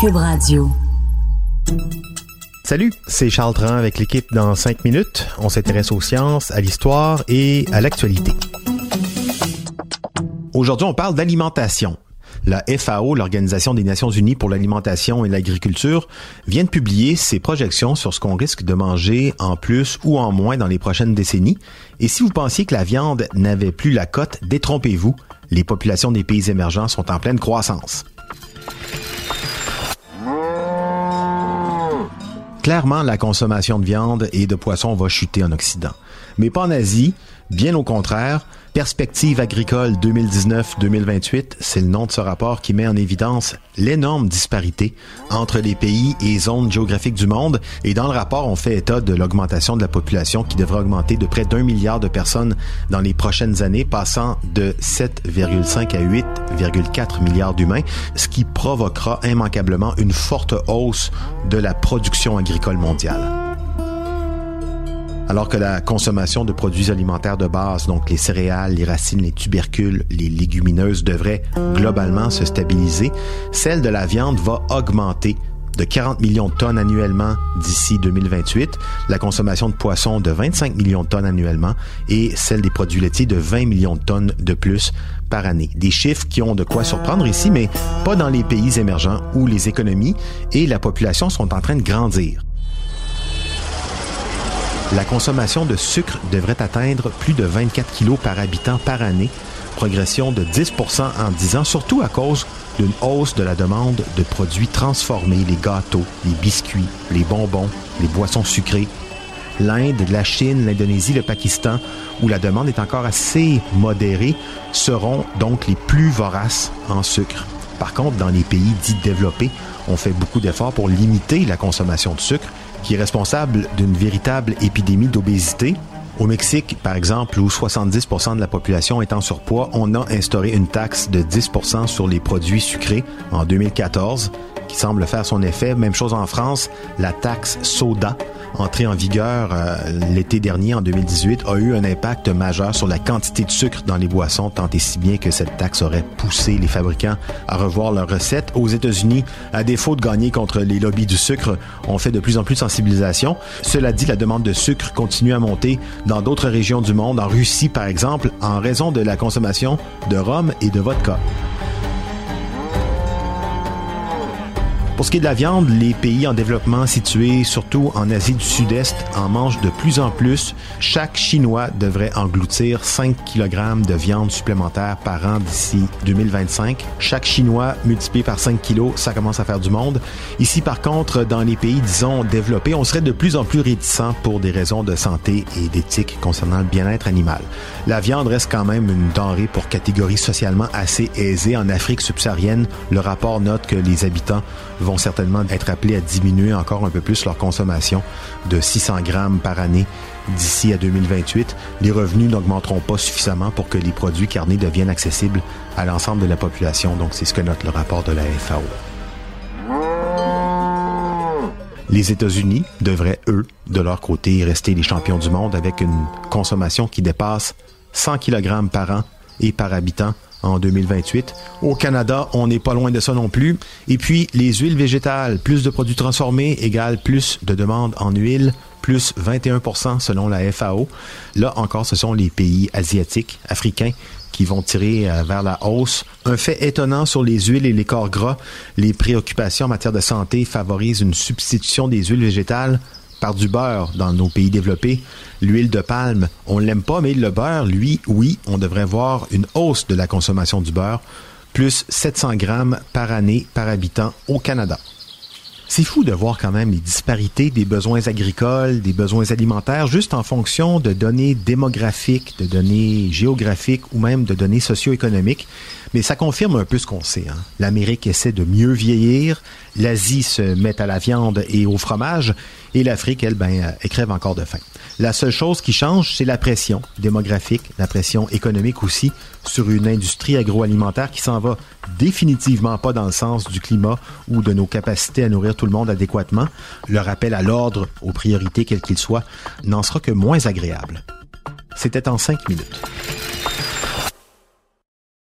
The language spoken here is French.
Cube Radio. Salut, c'est Charles Tran avec l'équipe dans 5 minutes. On s'intéresse aux sciences, à l'histoire et à l'actualité. Aujourd'hui, on parle d'alimentation. La FAO, l'Organisation des Nations Unies pour l'alimentation et l'agriculture, vient de publier ses projections sur ce qu'on risque de manger en plus ou en moins dans les prochaines décennies. Et si vous pensiez que la viande n'avait plus la cote, détrompez-vous, les populations des pays émergents sont en pleine croissance. Clairement, la consommation de viande et de poisson va chuter en Occident. Mais pas en Asie, bien au contraire, Perspective agricole 2019-2028, c'est le nom de ce rapport qui met en évidence l'énorme disparité entre les pays et zones géographiques du monde. Et dans le rapport, on fait état de l'augmentation de la population qui devrait augmenter de près d'un milliard de personnes dans les prochaines années, passant de 7,5 à 8,4 milliards d'humains, ce qui provoquera immanquablement une forte hausse de la production agricole Alors que la consommation de produits alimentaires de base, donc les céréales, les racines, les tubercules, les légumineuses, devrait globalement se stabiliser, celle de la viande va augmenter de 40 millions de tonnes annuellement d'ici 2028, la consommation de poissons de 25 millions de tonnes annuellement et celle des produits laitiers de 20 millions de tonnes de plus par année. Des chiffres qui ont de quoi surprendre ici, mais pas dans les pays émergents où les économies et la population sont en train de grandir la consommation de sucre devrait atteindre plus de 24 kilos par habitant par année, progression de 10% en 10 ans, surtout à cause d'une hausse de la demande de produits transformés, les gâteaux, les biscuits, les bonbons, les boissons sucrées. L'Inde, la Chine, l'Indonésie, le Pakistan, où la demande est encore assez modérée, seront donc les plus voraces en sucre. Par contre, dans les pays dits développés, on fait beaucoup d'efforts pour limiter la consommation de sucre qui est responsable d'une véritable épidémie d'obésité. Au Mexique, par exemple, où 70% de la population est en surpoids, on a instauré une taxe de 10% sur les produits sucrés en 2014 qui semble faire son effet. Même chose en France, la taxe soda entrée en vigueur euh, l'été dernier, en 2018, a eu un impact majeur sur la quantité de sucre dans les boissons, tant et si bien que cette taxe aurait poussé les fabricants à revoir leurs recettes. Aux États-Unis, à défaut de gagner contre les lobbies du sucre, on fait de plus en plus de sensibilisation. Cela dit, la demande de sucre continue à monter dans d'autres régions du monde, en Russie par exemple, en raison de la consommation de rhum et de vodka. Pour ce qui est de la viande, les pays en développement situés surtout en Asie du Sud-Est en mangent de plus en plus. Chaque Chinois devrait engloutir 5 kg de viande supplémentaire par an d'ici 2025. Chaque Chinois multiplié par 5 kg, ça commence à faire du monde. Ici, par contre, dans les pays, disons, développés, on serait de plus en plus réticent pour des raisons de santé et d'éthique concernant le bien-être animal. La viande reste quand même une denrée pour catégorie socialement assez aisée. En Afrique subsaharienne, le rapport note que les habitants certainement être appelés à diminuer encore un peu plus leur consommation de 600 grammes par année d'ici à 2028. Les revenus n'augmenteront pas suffisamment pour que les produits carnés deviennent accessibles à l'ensemble de la population. Donc, c'est ce que note le rapport de la FAO. Les États-Unis devraient, eux, de leur côté, rester les champions du monde avec une consommation qui dépasse 100 kg par an et par habitant en 2028. Au Canada, on n'est pas loin de ça non plus. Et puis, les huiles végétales, plus de produits transformés égale plus de demandes en huile, plus 21 selon la FAO. Là encore, ce sont les pays asiatiques, africains, qui vont tirer euh, vers la hausse. Un fait étonnant sur les huiles et les corps gras, les préoccupations en matière de santé favorisent une substitution des huiles végétales par du beurre dans nos pays développés. L'huile de palme, on l'aime pas, mais le beurre, lui, oui, on devrait voir une hausse de la consommation du beurre, plus 700 grammes par année par habitant au Canada. C'est fou de voir quand même les disparités des besoins agricoles, des besoins alimentaires, juste en fonction de données démographiques, de données géographiques ou même de données socio-économiques. Mais ça confirme un peu ce qu'on sait. Hein. L'Amérique essaie de mieux vieillir, l'Asie se met à la viande et au fromage, et l'Afrique, elle, ben, elle crève encore de faim. La seule chose qui change, c'est la pression démographique, la pression économique aussi, sur une industrie agroalimentaire qui s'en va définitivement pas dans le sens du climat ou de nos capacités à nourrir tout le monde adéquatement. Le rappel à l'ordre, aux priorités quelles qu'il soient, n'en sera que moins agréable. C'était en cinq minutes.